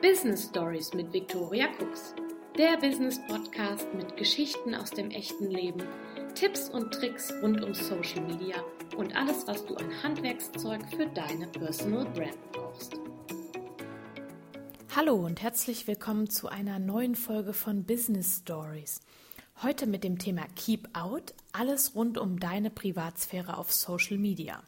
Business Stories mit Victoria Cooks. Der Business Podcast mit Geschichten aus dem echten Leben, Tipps und Tricks rund um Social Media und alles, was du an Handwerkszeug für deine Personal Brand brauchst. Hallo und herzlich willkommen zu einer neuen Folge von Business Stories. Heute mit dem Thema Keep Out, alles rund um deine Privatsphäre auf Social Media.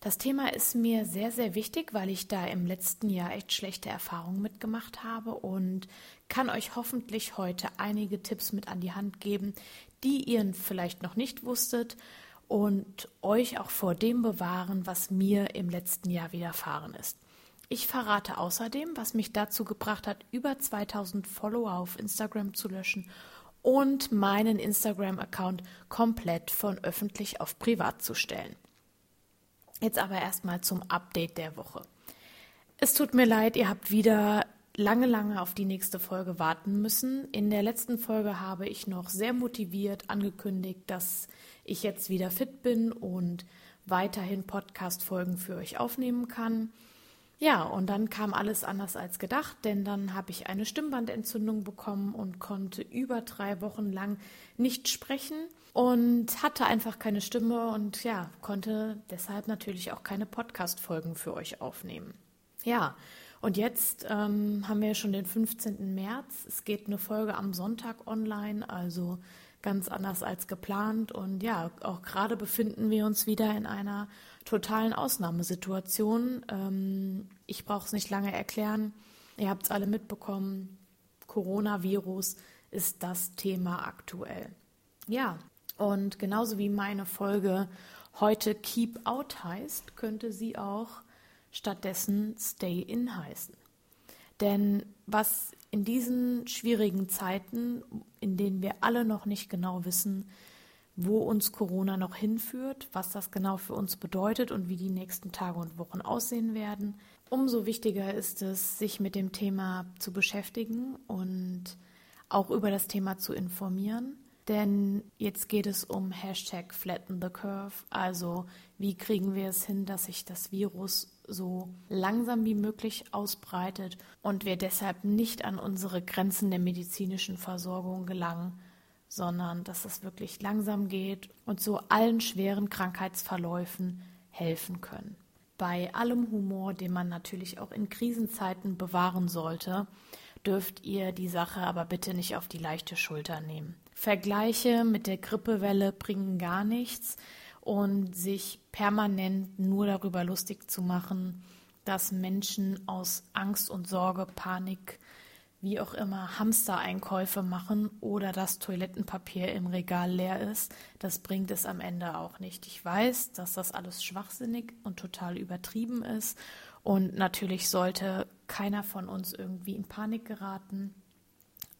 Das Thema ist mir sehr, sehr wichtig, weil ich da im letzten Jahr echt schlechte Erfahrungen mitgemacht habe und kann euch hoffentlich heute einige Tipps mit an die Hand geben, die ihr vielleicht noch nicht wusstet und euch auch vor dem bewahren, was mir im letzten Jahr widerfahren ist. Ich verrate außerdem, was mich dazu gebracht hat, über 2000 Follower auf Instagram zu löschen und meinen Instagram-Account komplett von öffentlich auf privat zu stellen. Jetzt aber erstmal zum Update der Woche. Es tut mir leid, ihr habt wieder lange, lange auf die nächste Folge warten müssen. In der letzten Folge habe ich noch sehr motiviert angekündigt, dass ich jetzt wieder fit bin und weiterhin Podcast-Folgen für euch aufnehmen kann. Ja, und dann kam alles anders als gedacht, denn dann habe ich eine Stimmbandentzündung bekommen und konnte über drei Wochen lang nicht sprechen und hatte einfach keine Stimme und ja, konnte deshalb natürlich auch keine Podcast-Folgen für euch aufnehmen. Ja, und jetzt ähm, haben wir schon den 15. März. Es geht eine Folge am Sonntag online, also ganz anders als geplant. Und ja, auch gerade befinden wir uns wieder in einer totalen Ausnahmesituation. Ähm, ich brauche es nicht lange erklären. Ihr habt es alle mitbekommen. Coronavirus ist das Thema aktuell. Ja, und genauso wie meine Folge heute Keep Out heißt, könnte sie auch stattdessen Stay In heißen. Denn was in diesen schwierigen Zeiten, in denen wir alle noch nicht genau wissen, wo uns Corona noch hinführt, was das genau für uns bedeutet und wie die nächsten Tage und Wochen aussehen werden, umso wichtiger ist es, sich mit dem Thema zu beschäftigen und auch über das Thema zu informieren denn jetzt geht es um Hashtag Flatten the Curve. Also wie kriegen wir es hin, dass sich das Virus so langsam wie möglich ausbreitet und wir deshalb nicht an unsere Grenzen der medizinischen Versorgung gelangen, sondern dass es wirklich langsam geht und so allen schweren Krankheitsverläufen helfen können. Bei allem Humor, den man natürlich auch in Krisenzeiten bewahren sollte, dürft ihr die Sache aber bitte nicht auf die leichte Schulter nehmen. Vergleiche mit der Grippewelle bringen gar nichts und sich permanent nur darüber lustig zu machen, dass Menschen aus Angst und Sorge, Panik, wie auch immer Hamstereinkäufe machen oder das Toilettenpapier im Regal leer ist, das bringt es am Ende auch nicht. Ich weiß, dass das alles schwachsinnig und total übertrieben ist und natürlich sollte keiner von uns irgendwie in Panik geraten,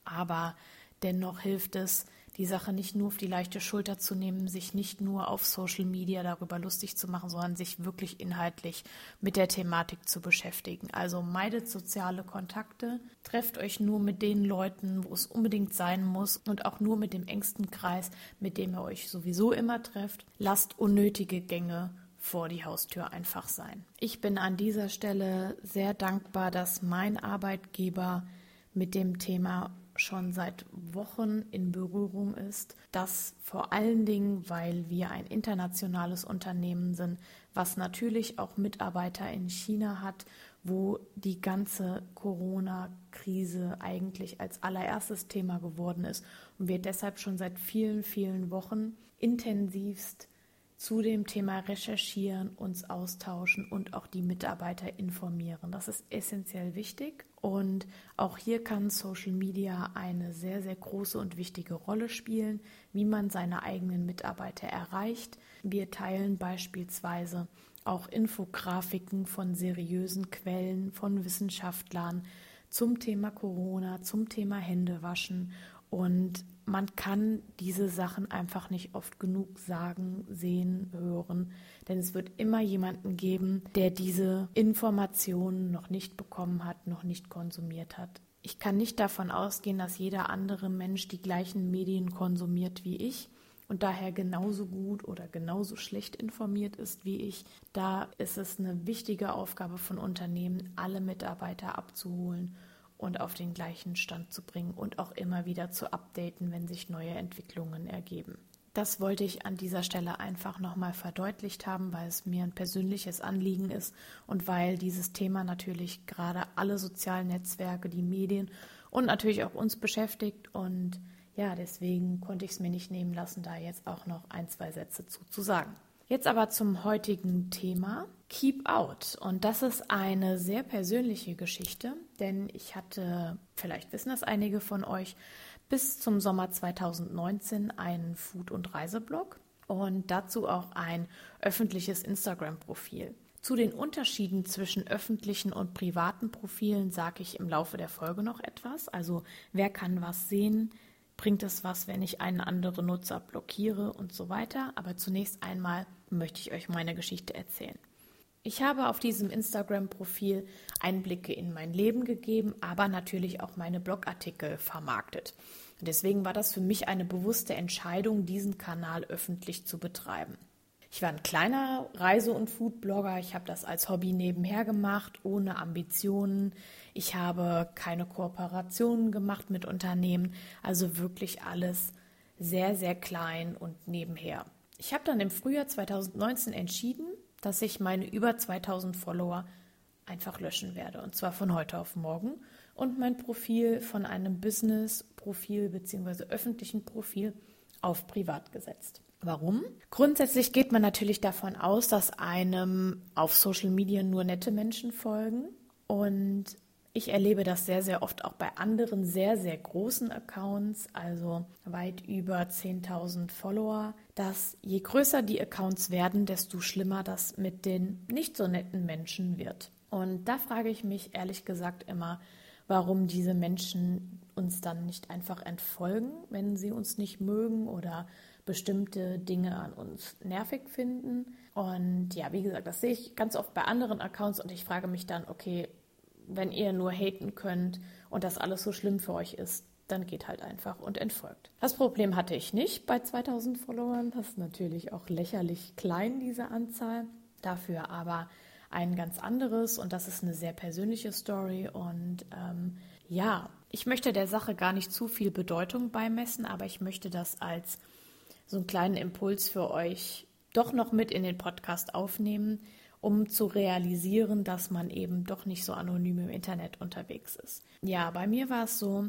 aber Dennoch hilft es, die Sache nicht nur auf die leichte Schulter zu nehmen, sich nicht nur auf Social Media darüber lustig zu machen, sondern sich wirklich inhaltlich mit der Thematik zu beschäftigen. Also meidet soziale Kontakte, trefft euch nur mit den Leuten, wo es unbedingt sein muss und auch nur mit dem engsten Kreis, mit dem ihr euch sowieso immer trefft. Lasst unnötige Gänge vor die Haustür einfach sein. Ich bin an dieser Stelle sehr dankbar, dass mein Arbeitgeber mit dem Thema schon seit Wochen in Berührung ist. Das vor allen Dingen, weil wir ein internationales Unternehmen sind, was natürlich auch Mitarbeiter in China hat, wo die ganze Corona-Krise eigentlich als allererstes Thema geworden ist und wir deshalb schon seit vielen, vielen Wochen intensivst zu dem Thema recherchieren, uns austauschen und auch die Mitarbeiter informieren. Das ist essentiell wichtig und auch hier kann Social Media eine sehr, sehr große und wichtige Rolle spielen, wie man seine eigenen Mitarbeiter erreicht. Wir teilen beispielsweise auch Infografiken von seriösen Quellen, von Wissenschaftlern zum Thema Corona, zum Thema Händewaschen und man kann diese Sachen einfach nicht oft genug sagen, sehen, hören, denn es wird immer jemanden geben, der diese Informationen noch nicht bekommen hat, noch nicht konsumiert hat. Ich kann nicht davon ausgehen, dass jeder andere Mensch die gleichen Medien konsumiert wie ich und daher genauso gut oder genauso schlecht informiert ist wie ich, da ist es eine wichtige Aufgabe von Unternehmen, alle Mitarbeiter abzuholen und auf den gleichen Stand zu bringen und auch immer wieder zu updaten, wenn sich neue Entwicklungen ergeben. Das wollte ich an dieser Stelle einfach nochmal verdeutlicht haben, weil es mir ein persönliches Anliegen ist und weil dieses Thema natürlich gerade alle sozialen Netzwerke, die Medien und natürlich auch uns beschäftigt. Und ja, deswegen konnte ich es mir nicht nehmen lassen, da jetzt auch noch ein, zwei Sätze zu, zu sagen. Jetzt aber zum heutigen Thema Keep Out. Und das ist eine sehr persönliche Geschichte, denn ich hatte, vielleicht wissen das einige von euch, bis zum Sommer 2019 einen Food- und Reiseblog und dazu auch ein öffentliches Instagram-Profil. Zu den Unterschieden zwischen öffentlichen und privaten Profilen sage ich im Laufe der Folge noch etwas. Also wer kann was sehen, bringt es was, wenn ich einen anderen Nutzer blockiere und so weiter. Aber zunächst einmal möchte ich euch meine Geschichte erzählen. Ich habe auf diesem Instagram-Profil Einblicke in mein Leben gegeben, aber natürlich auch meine Blogartikel vermarktet. deswegen war das für mich eine bewusste Entscheidung, diesen Kanal öffentlich zu betreiben. Ich war ein kleiner Reise- und Foodblogger. Ich habe das als Hobby nebenher gemacht, ohne Ambitionen. Ich habe keine Kooperationen gemacht mit Unternehmen. Also wirklich alles sehr, sehr klein und nebenher. Ich habe dann im Frühjahr 2019 entschieden, dass ich meine über 2000 Follower einfach löschen werde. Und zwar von heute auf morgen. Und mein Profil von einem Business-Profil bzw. öffentlichen Profil auf privat gesetzt. Warum? Grundsätzlich geht man natürlich davon aus, dass einem auf Social Media nur nette Menschen folgen. Und ich erlebe das sehr, sehr oft auch bei anderen sehr, sehr großen Accounts, also weit über 10.000 Follower, dass je größer die Accounts werden, desto schlimmer das mit den nicht so netten Menschen wird. Und da frage ich mich ehrlich gesagt immer, warum diese Menschen uns dann nicht einfach entfolgen, wenn sie uns nicht mögen oder bestimmte Dinge an uns nervig finden. Und ja, wie gesagt, das sehe ich ganz oft bei anderen Accounts und ich frage mich dann, okay, wenn ihr nur haten könnt und das alles so schlimm für euch ist, dann geht halt einfach und entfolgt. Das Problem hatte ich nicht bei 2000 Followern. Das ist natürlich auch lächerlich klein, diese Anzahl. Dafür aber ein ganz anderes und das ist eine sehr persönliche Story. Und ähm, ja, ich möchte der Sache gar nicht zu viel Bedeutung beimessen, aber ich möchte das als so einen kleinen Impuls für euch doch noch mit in den Podcast aufnehmen, um zu realisieren, dass man eben doch nicht so anonym im Internet unterwegs ist. Ja, bei mir war es so,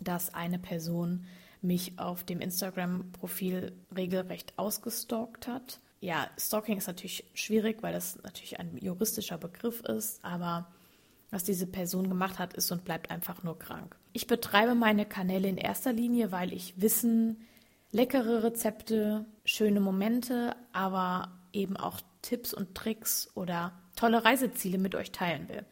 dass eine Person mich auf dem Instagram-Profil regelrecht ausgestalkt hat. Ja, Stalking ist natürlich schwierig, weil das natürlich ein juristischer Begriff ist, aber was diese Person gemacht hat, ist und bleibt einfach nur krank. Ich betreibe meine Kanäle in erster Linie, weil ich Wissen, leckere Rezepte, schöne Momente, aber eben auch Tipps und Tricks oder tolle Reiseziele mit euch teilen will.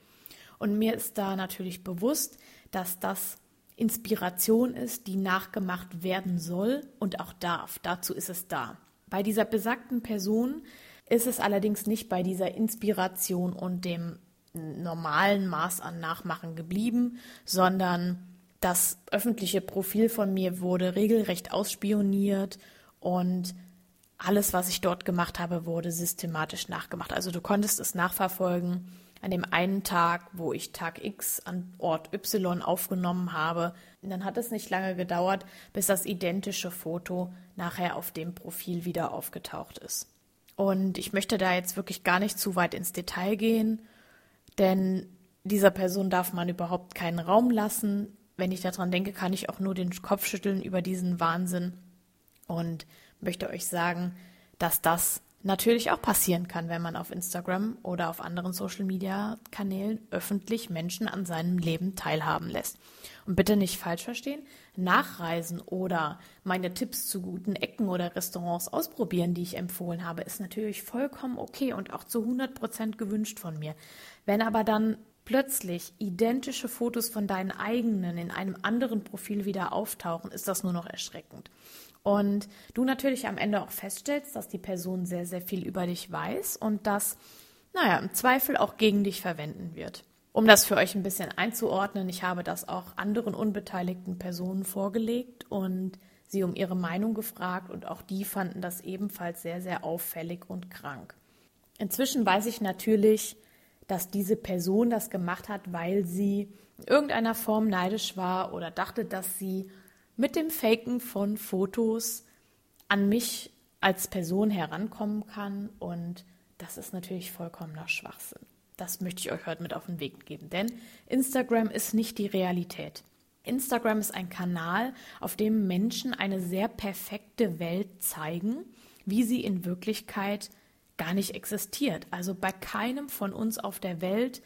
Und mir ist da natürlich bewusst, dass das Inspiration ist, die nachgemacht werden soll und auch darf. Dazu ist es da. Bei dieser besagten Person ist es allerdings nicht bei dieser Inspiration und dem normalen Maß an Nachmachen geblieben, sondern das öffentliche Profil von mir wurde regelrecht ausspioniert und alles, was ich dort gemacht habe, wurde systematisch nachgemacht. Also du konntest es nachverfolgen an dem einen Tag, wo ich Tag X an Ort Y aufgenommen habe. Und dann hat es nicht lange gedauert, bis das identische Foto nachher auf dem Profil wieder aufgetaucht ist. Und ich möchte da jetzt wirklich gar nicht zu weit ins Detail gehen, denn dieser Person darf man überhaupt keinen Raum lassen. Wenn ich daran denke, kann ich auch nur den Kopf schütteln über diesen Wahnsinn und möchte euch sagen, dass das natürlich auch passieren kann, wenn man auf Instagram oder auf anderen Social-Media-Kanälen öffentlich Menschen an seinem Leben teilhaben lässt. Und bitte nicht falsch verstehen, nachreisen oder meine Tipps zu guten Ecken oder Restaurants ausprobieren, die ich empfohlen habe, ist natürlich vollkommen okay und auch zu 100 Prozent gewünscht von mir. Wenn aber dann plötzlich identische Fotos von deinen eigenen in einem anderen Profil wieder auftauchen, ist das nur noch erschreckend. Und du natürlich am Ende auch feststellst, dass die Person sehr, sehr viel über dich weiß und das, naja, im Zweifel auch gegen dich verwenden wird. Um das für euch ein bisschen einzuordnen, ich habe das auch anderen unbeteiligten Personen vorgelegt und sie um ihre Meinung gefragt und auch die fanden das ebenfalls sehr, sehr auffällig und krank. Inzwischen weiß ich natürlich, dass diese Person das gemacht hat, weil sie in irgendeiner Form neidisch war oder dachte, dass sie mit dem Faken von Fotos an mich als Person herankommen kann. Und das ist natürlich vollkommener Schwachsinn. Das möchte ich euch heute mit auf den Weg geben, denn Instagram ist nicht die Realität. Instagram ist ein Kanal, auf dem Menschen eine sehr perfekte Welt zeigen, wie sie in Wirklichkeit gar nicht existiert. Also bei keinem von uns auf der Welt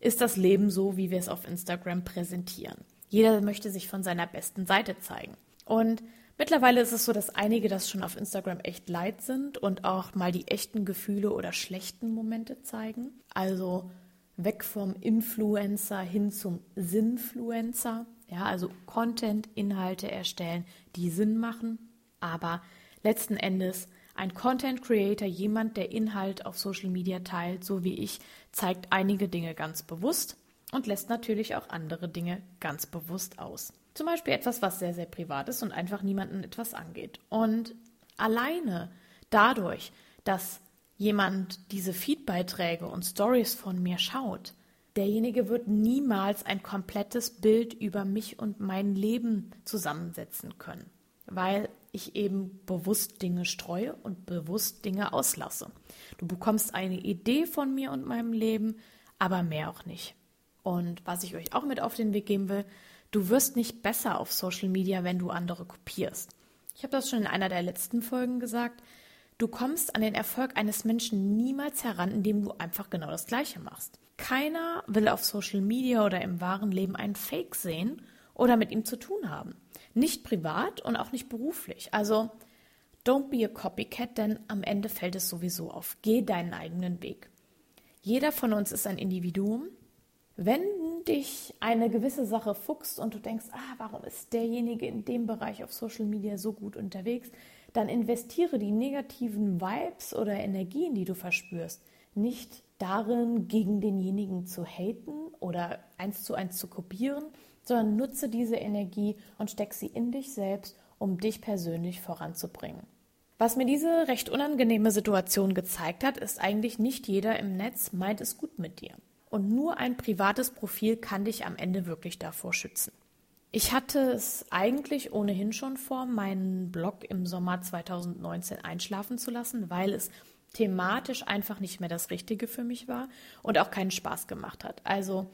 ist das Leben so, wie wir es auf Instagram präsentieren. Jeder möchte sich von seiner besten Seite zeigen. Und mittlerweile ist es so, dass einige das schon auf Instagram echt leid sind und auch mal die echten Gefühle oder schlechten Momente zeigen. Also weg vom Influencer hin zum Sinnfluencer. Ja, also Content, Inhalte erstellen, die Sinn machen. Aber letzten Endes ein Content Creator, jemand, der Inhalt auf Social Media teilt, so wie ich, zeigt einige Dinge ganz bewusst und lässt natürlich auch andere Dinge ganz bewusst aus. Zum Beispiel etwas, was sehr, sehr privat ist und einfach niemanden etwas angeht. Und alleine dadurch, dass jemand diese Feedbeiträge und Stories von mir schaut, derjenige wird niemals ein komplettes Bild über mich und mein Leben zusammensetzen können, weil ich eben bewusst Dinge streue und bewusst Dinge auslasse. Du bekommst eine Idee von mir und meinem Leben, aber mehr auch nicht. Und was ich euch auch mit auf den Weg geben will, du wirst nicht besser auf Social Media, wenn du andere kopierst. Ich habe das schon in einer der letzten Folgen gesagt. Du kommst an den Erfolg eines Menschen niemals heran, indem du einfach genau das Gleiche machst. Keiner will auf Social Media oder im wahren Leben einen Fake sehen oder mit ihm zu tun haben. Nicht privat und auch nicht beruflich. Also don't be a copycat, denn am Ende fällt es sowieso auf. Geh deinen eigenen Weg. Jeder von uns ist ein Individuum. Wenn dich eine gewisse Sache fuchst und du denkst, ah, warum ist derjenige in dem Bereich auf Social Media so gut unterwegs, dann investiere die negativen Vibes oder Energien, die du verspürst, nicht darin, gegen denjenigen zu haten oder eins zu eins zu kopieren, sondern nutze diese Energie und steck sie in dich selbst, um dich persönlich voranzubringen. Was mir diese recht unangenehme Situation gezeigt hat, ist eigentlich nicht jeder im Netz meint es gut mit dir. Und nur ein privates Profil kann dich am Ende wirklich davor schützen. Ich hatte es eigentlich ohnehin schon vor, meinen Blog im Sommer 2019 einschlafen zu lassen, weil es thematisch einfach nicht mehr das Richtige für mich war und auch keinen Spaß gemacht hat. Also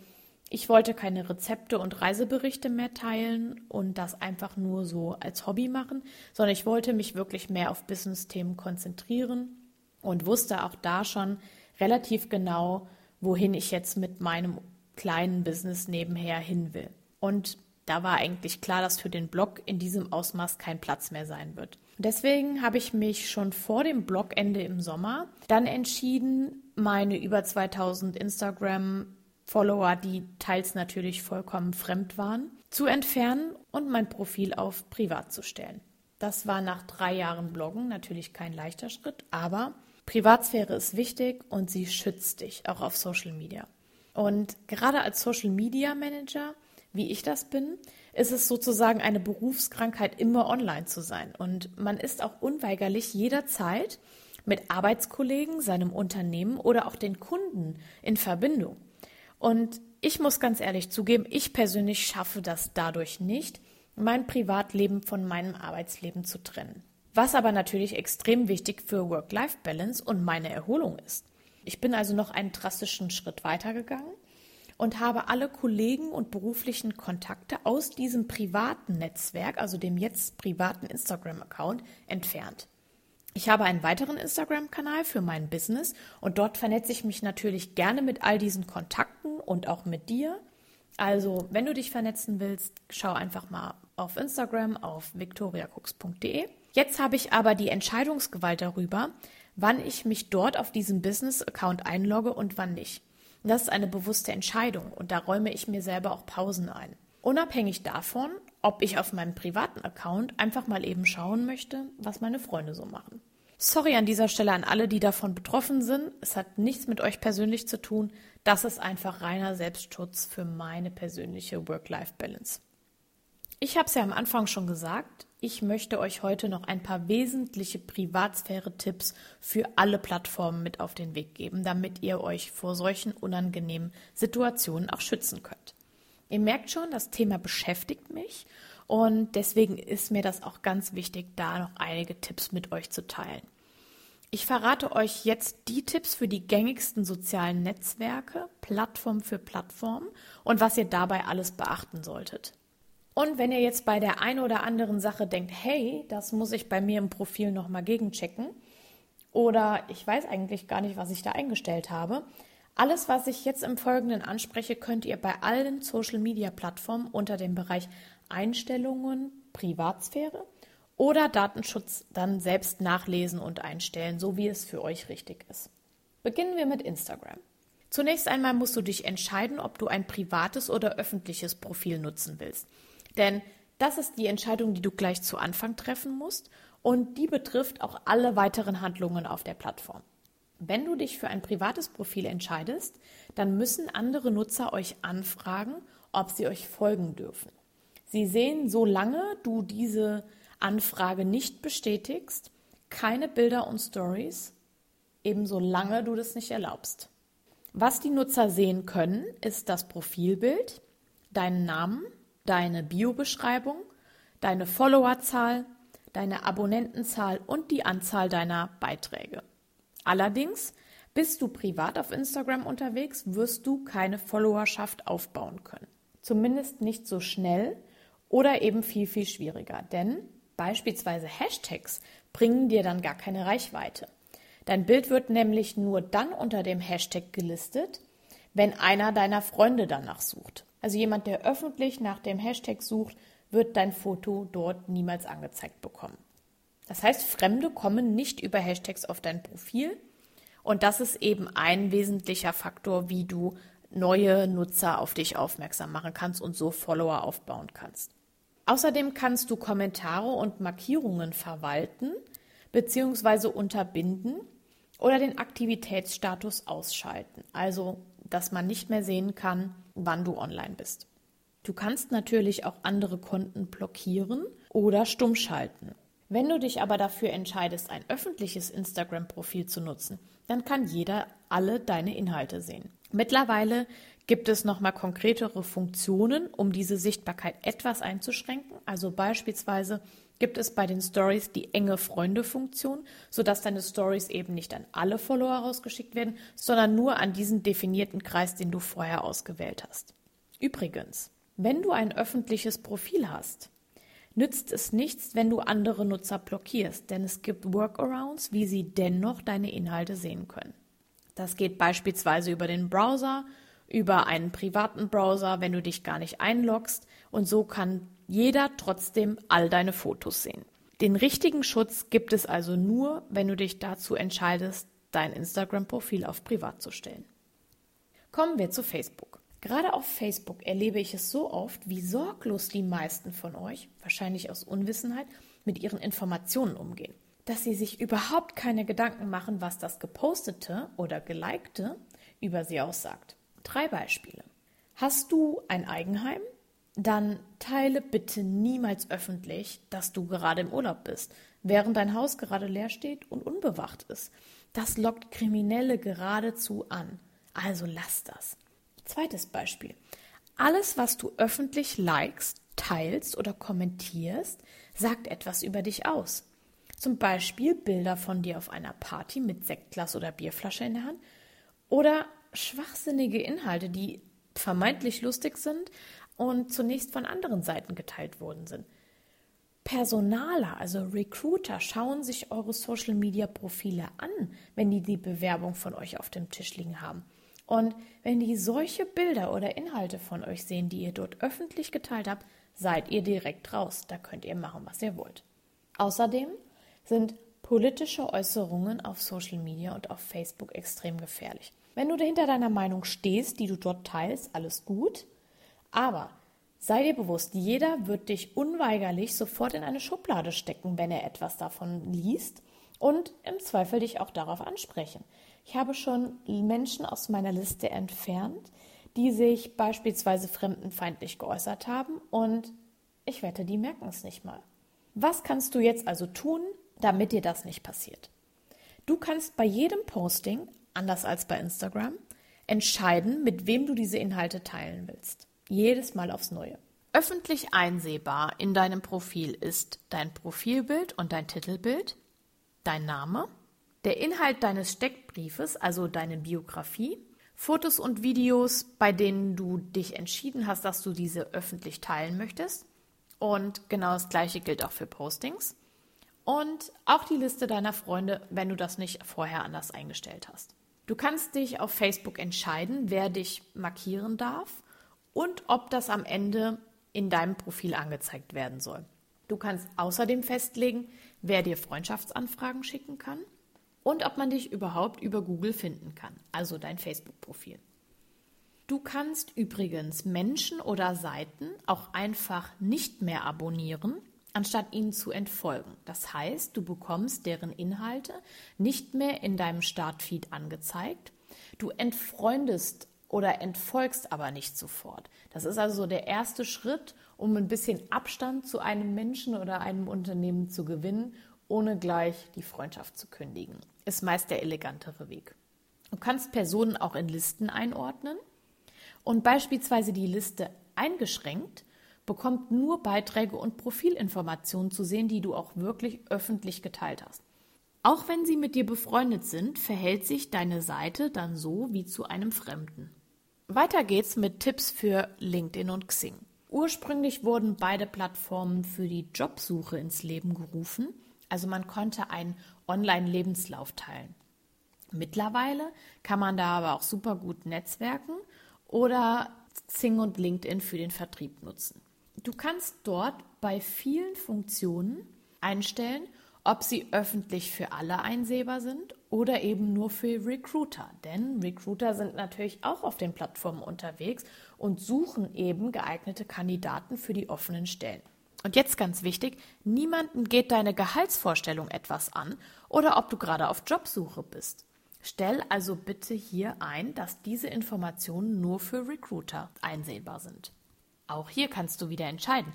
ich wollte keine Rezepte und Reiseberichte mehr teilen und das einfach nur so als Hobby machen, sondern ich wollte mich wirklich mehr auf Business-Themen konzentrieren und wusste auch da schon relativ genau, wohin ich jetzt mit meinem kleinen Business nebenher hin will. Und da war eigentlich klar, dass für den Blog in diesem Ausmaß kein Platz mehr sein wird. Deswegen habe ich mich schon vor dem Blogende im Sommer dann entschieden, meine über 2000 Instagram Follower, die teils natürlich vollkommen fremd waren, zu entfernen und mein Profil auf privat zu stellen. Das war nach drei Jahren Bloggen natürlich kein leichter Schritt, aber Privatsphäre ist wichtig und sie schützt dich auch auf Social Media. Und gerade als Social Media Manager, wie ich das bin, ist es sozusagen eine Berufskrankheit, immer online zu sein. Und man ist auch unweigerlich jederzeit mit Arbeitskollegen, seinem Unternehmen oder auch den Kunden in Verbindung. Und ich muss ganz ehrlich zugeben, ich persönlich schaffe das dadurch nicht, mein Privatleben von meinem Arbeitsleben zu trennen. Was aber natürlich extrem wichtig für Work-Life-Balance und meine Erholung ist. Ich bin also noch einen drastischen Schritt weitergegangen und habe alle Kollegen und beruflichen Kontakte aus diesem privaten Netzwerk, also dem jetzt privaten Instagram-Account, entfernt. Ich habe einen weiteren Instagram-Kanal für mein Business und dort vernetze ich mich natürlich gerne mit all diesen Kontakten und auch mit dir. Also, wenn du dich vernetzen willst, schau einfach mal auf Instagram auf victoriacooks.de. Jetzt habe ich aber die Entscheidungsgewalt darüber, wann ich mich dort auf diesem Business-Account einlogge und wann nicht. Das ist eine bewusste Entscheidung und da räume ich mir selber auch Pausen ein. Unabhängig davon, ob ich auf meinem privaten Account einfach mal eben schauen möchte, was meine Freunde so machen. Sorry an dieser Stelle an alle, die davon betroffen sind. Es hat nichts mit euch persönlich zu tun. Das ist einfach reiner Selbstschutz für meine persönliche Work-Life-Balance. Ich habe es ja am Anfang schon gesagt, ich möchte euch heute noch ein paar wesentliche Privatsphäre-Tipps für alle Plattformen mit auf den Weg geben, damit ihr euch vor solchen unangenehmen Situationen auch schützen könnt. Ihr merkt schon, das Thema beschäftigt mich und deswegen ist mir das auch ganz wichtig, da noch einige Tipps mit euch zu teilen. Ich verrate euch jetzt die Tipps für die gängigsten sozialen Netzwerke, Plattform für Plattform und was ihr dabei alles beachten solltet. Und wenn ihr jetzt bei der einen oder anderen Sache denkt, hey, das muss ich bei mir im Profil nochmal gegenchecken oder ich weiß eigentlich gar nicht, was ich da eingestellt habe, alles, was ich jetzt im Folgenden anspreche, könnt ihr bei allen Social-Media-Plattformen unter dem Bereich Einstellungen, Privatsphäre oder Datenschutz dann selbst nachlesen und einstellen, so wie es für euch richtig ist. Beginnen wir mit Instagram. Zunächst einmal musst du dich entscheiden, ob du ein privates oder öffentliches Profil nutzen willst. Denn das ist die Entscheidung, die du gleich zu Anfang treffen musst und die betrifft auch alle weiteren Handlungen auf der Plattform. Wenn du dich für ein privates Profil entscheidest, dann müssen andere Nutzer euch anfragen, ob sie euch folgen dürfen. Sie sehen, solange du diese Anfrage nicht bestätigst, keine Bilder und Stories, ebenso lange du das nicht erlaubst. Was die Nutzer sehen können, ist das Profilbild, deinen Namen, deine Bio-Beschreibung, deine Followerzahl, deine Abonnentenzahl und die Anzahl deiner Beiträge. Allerdings, bist du privat auf Instagram unterwegs, wirst du keine Followerschaft aufbauen können. Zumindest nicht so schnell oder eben viel, viel schwieriger. Denn beispielsweise Hashtags bringen dir dann gar keine Reichweite. Dein Bild wird nämlich nur dann unter dem Hashtag gelistet, wenn einer deiner Freunde danach sucht. Also jemand, der öffentlich nach dem Hashtag sucht, wird dein Foto dort niemals angezeigt bekommen. Das heißt, Fremde kommen nicht über Hashtags auf dein Profil und das ist eben ein wesentlicher Faktor, wie du neue Nutzer auf dich aufmerksam machen kannst und so Follower aufbauen kannst. Außerdem kannst du Kommentare und Markierungen verwalten bzw. unterbinden oder den Aktivitätsstatus ausschalten, also dass man nicht mehr sehen kann, wann du online bist. Du kannst natürlich auch andere Konten blockieren oder stumm schalten. Wenn du dich aber dafür entscheidest, ein öffentliches Instagram-Profil zu nutzen, dann kann jeder alle deine Inhalte sehen. Mittlerweile gibt es nochmal konkretere Funktionen, um diese Sichtbarkeit etwas einzuschränken. Also beispielsweise gibt es bei den Stories die enge Freunde-Funktion, sodass deine Stories eben nicht an alle Follower rausgeschickt werden, sondern nur an diesen definierten Kreis, den du vorher ausgewählt hast. Übrigens, wenn du ein öffentliches Profil hast, nützt es nichts, wenn du andere Nutzer blockierst, denn es gibt Workarounds, wie sie dennoch deine Inhalte sehen können. Das geht beispielsweise über den Browser, über einen privaten Browser, wenn du dich gar nicht einloggst und so kann jeder trotzdem all deine Fotos sehen. Den richtigen Schutz gibt es also nur, wenn du dich dazu entscheidest, dein Instagram-Profil auf privat zu stellen. Kommen wir zu Facebook. Gerade auf Facebook erlebe ich es so oft, wie sorglos die meisten von euch, wahrscheinlich aus Unwissenheit, mit ihren Informationen umgehen. Dass sie sich überhaupt keine Gedanken machen, was das Gepostete oder Gelikte über sie aussagt. Drei Beispiele. Hast du ein Eigenheim? Dann teile bitte niemals öffentlich, dass du gerade im Urlaub bist, während dein Haus gerade leer steht und unbewacht ist. Das lockt Kriminelle geradezu an. Also lass das. Zweites Beispiel. Alles, was du öffentlich likest, teilst oder kommentierst, sagt etwas über dich aus. Zum Beispiel Bilder von dir auf einer Party mit Sektglas oder Bierflasche in der Hand oder schwachsinnige Inhalte, die vermeintlich lustig sind und zunächst von anderen Seiten geteilt worden sind. Personaler, also Recruiter, schauen sich eure Social-Media-Profile an, wenn die die Bewerbung von euch auf dem Tisch liegen haben. Und wenn die solche Bilder oder Inhalte von euch sehen, die ihr dort öffentlich geteilt habt, seid ihr direkt raus. Da könnt ihr machen, was ihr wollt. Außerdem sind politische Äußerungen auf Social Media und auf Facebook extrem gefährlich. Wenn du hinter deiner Meinung stehst, die du dort teilst, alles gut. Aber sei dir bewusst, jeder wird dich unweigerlich sofort in eine Schublade stecken, wenn er etwas davon liest und im Zweifel dich auch darauf ansprechen. Ich habe schon Menschen aus meiner Liste entfernt, die sich beispielsweise fremdenfeindlich geäußert haben und Ich wette, die merken es nicht mal. Was kannst du jetzt also tun, damit dir das nicht passiert? Du kannst bei jedem Posting, anders als bei Instagram, entscheiden, mit wem du diese Inhalte teilen willst. Jedes Mal aufs Neue. Öffentlich einsehbar in deinem Profil ist dein Profilbild und dein Titelbild, dein Name, der Inhalt deines Steckbriefes, also deine Biografie, Fotos und Videos, bei denen du dich entschieden hast, dass du diese öffentlich teilen möchtest. Und genau das gleiche gilt auch für Postings. Und auch die Liste deiner Freunde, wenn du das nicht vorher anders eingestellt hast. Du kannst dich auf Facebook entscheiden, wer dich markieren darf und ob das am Ende in deinem Profil angezeigt werden soll. Du kannst außerdem festlegen, wer dir Freundschaftsanfragen schicken kann und ob man dich überhaupt über Google finden kann, also dein Facebook-Profil. Du kannst übrigens Menschen oder Seiten auch einfach nicht mehr abonnieren, anstatt ihnen zu entfolgen. Das heißt, du bekommst deren Inhalte nicht mehr in deinem Startfeed angezeigt. Du entfreundest oder entfolgst aber nicht sofort. Das ist also der erste Schritt, um ein bisschen Abstand zu einem Menschen oder einem Unternehmen zu gewinnen, ohne gleich die Freundschaft zu kündigen. Ist meist der elegantere Weg. Du kannst Personen auch in Listen einordnen und beispielsweise die Liste eingeschränkt bekommt nur Beiträge und Profilinformationen zu sehen, die du auch wirklich öffentlich geteilt hast. Auch wenn sie mit dir befreundet sind, verhält sich deine Seite dann so wie zu einem Fremden. Weiter geht's mit Tipps für LinkedIn und Xing. Ursprünglich wurden beide Plattformen für die Jobsuche ins Leben gerufen, also man konnte einen Online-Lebenslauf teilen. Mittlerweile kann man da aber auch super gut netzwerken oder Xing und LinkedIn für den Vertrieb nutzen. Du kannst dort bei vielen Funktionen einstellen, ob sie öffentlich für alle einsehbar sind oder eben nur für Recruiter. Denn Recruiter sind natürlich auch auf den Plattformen unterwegs und suchen eben geeignete Kandidaten für die offenen Stellen. Und jetzt ganz wichtig, niemanden geht deine Gehaltsvorstellung etwas an oder ob du gerade auf Jobsuche bist. Stell also bitte hier ein, dass diese Informationen nur für Recruiter einsehbar sind. Auch hier kannst du wieder entscheiden,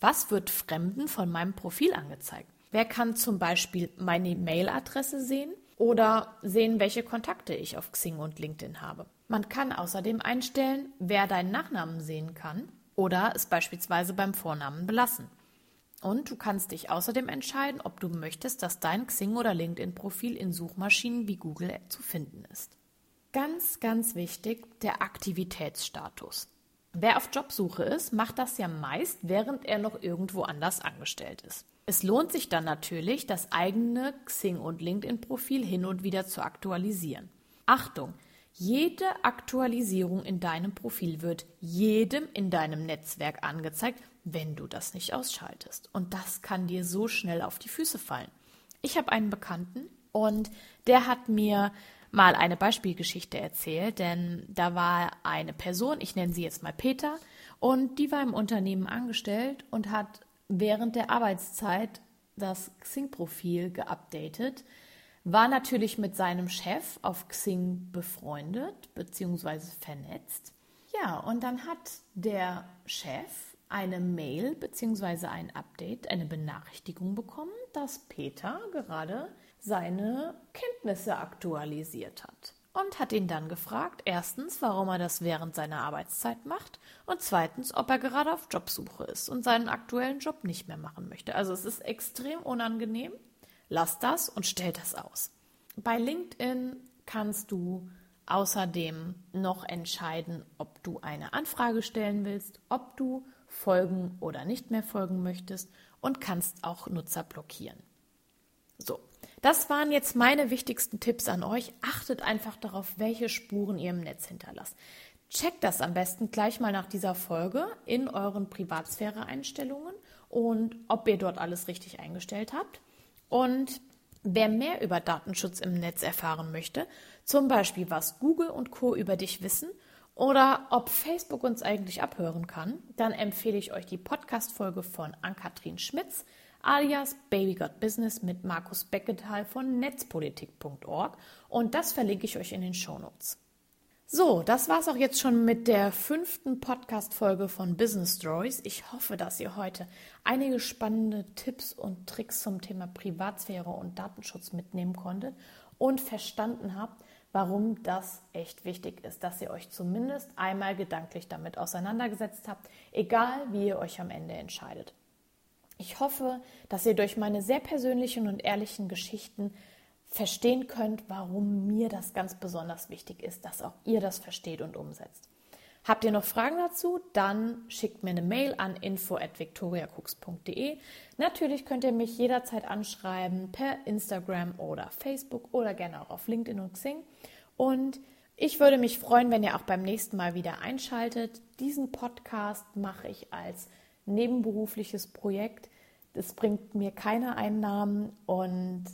was wird Fremden von meinem Profil angezeigt. Wer kann zum Beispiel meine Mailadresse sehen oder sehen, welche Kontakte ich auf Xing und LinkedIn habe. Man kann außerdem einstellen, wer deinen Nachnamen sehen kann oder es beispielsweise beim Vornamen belassen. Und du kannst dich außerdem entscheiden, ob du möchtest, dass dein Xing oder LinkedIn-Profil in Suchmaschinen wie Google zu finden ist. Ganz, ganz wichtig, der Aktivitätsstatus. Wer auf Jobsuche ist, macht das ja meist, während er noch irgendwo anders angestellt ist. Es lohnt sich dann natürlich, das eigene Xing- und LinkedIn-Profil hin und wieder zu aktualisieren. Achtung, jede Aktualisierung in deinem Profil wird jedem in deinem Netzwerk angezeigt, wenn du das nicht ausschaltest. Und das kann dir so schnell auf die Füße fallen. Ich habe einen Bekannten und der hat mir mal eine Beispielgeschichte erzählt, denn da war eine Person, ich nenne sie jetzt mal Peter, und die war im Unternehmen angestellt und hat während der Arbeitszeit das Xing-Profil geupdatet, war natürlich mit seinem Chef auf Xing befreundet bzw. vernetzt. Ja, und dann hat der Chef eine Mail bzw. ein Update, eine Benachrichtigung bekommen, dass Peter gerade seine Kenntnisse aktualisiert hat. Und hat ihn dann gefragt, erstens, warum er das während seiner Arbeitszeit macht und zweitens, ob er gerade auf Jobsuche ist und seinen aktuellen Job nicht mehr machen möchte. Also es ist extrem unangenehm. Lass das und stell das aus. Bei LinkedIn kannst du außerdem noch entscheiden, ob du eine Anfrage stellen willst, ob du folgen oder nicht mehr folgen möchtest und kannst auch Nutzer blockieren. So, das waren jetzt meine wichtigsten Tipps an euch. Achtet einfach darauf, welche Spuren ihr im Netz hinterlasst. Checkt das am besten gleich mal nach dieser Folge in euren Privatsphäre-Einstellungen und ob ihr dort alles richtig eingestellt habt. Und wer mehr über Datenschutz im Netz erfahren möchte, zum Beispiel was Google und Co über dich wissen oder ob Facebook uns eigentlich abhören kann, dann empfehle ich euch die Podcast-Folge von Ann-Kathrin Schmitz alias Baby Got Business mit Markus Becketal von netzpolitik.org und das verlinke ich euch in den Shownotes. So, das war's auch jetzt schon mit der fünften Podcast-Folge von Business Stories. Ich hoffe, dass ihr heute einige spannende Tipps und Tricks zum Thema Privatsphäre und Datenschutz mitnehmen konntet und verstanden habt, warum das echt wichtig ist, dass ihr euch zumindest einmal gedanklich damit auseinandergesetzt habt, egal wie ihr euch am Ende entscheidet. Ich hoffe, dass ihr durch meine sehr persönlichen und ehrlichen Geschichten verstehen könnt, warum mir das ganz besonders wichtig ist, dass auch ihr das versteht und umsetzt. Habt ihr noch Fragen dazu? Dann schickt mir eine Mail an info@victoriacooks.de. Natürlich könnt ihr mich jederzeit anschreiben per Instagram oder Facebook oder gerne auch auf LinkedIn und Xing. Und ich würde mich freuen, wenn ihr auch beim nächsten Mal wieder einschaltet. Diesen Podcast mache ich als nebenberufliches Projekt. Es bringt mir keine Einnahmen und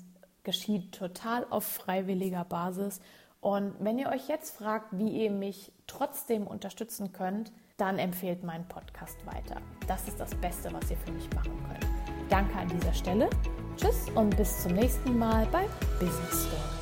geschieht total auf freiwilliger Basis. Und wenn ihr euch jetzt fragt, wie ihr mich trotzdem unterstützen könnt, dann empfehlt meinen Podcast weiter. Das ist das Beste, was ihr für mich machen könnt. Danke an dieser Stelle. Tschüss und bis zum nächsten Mal bei Business Story.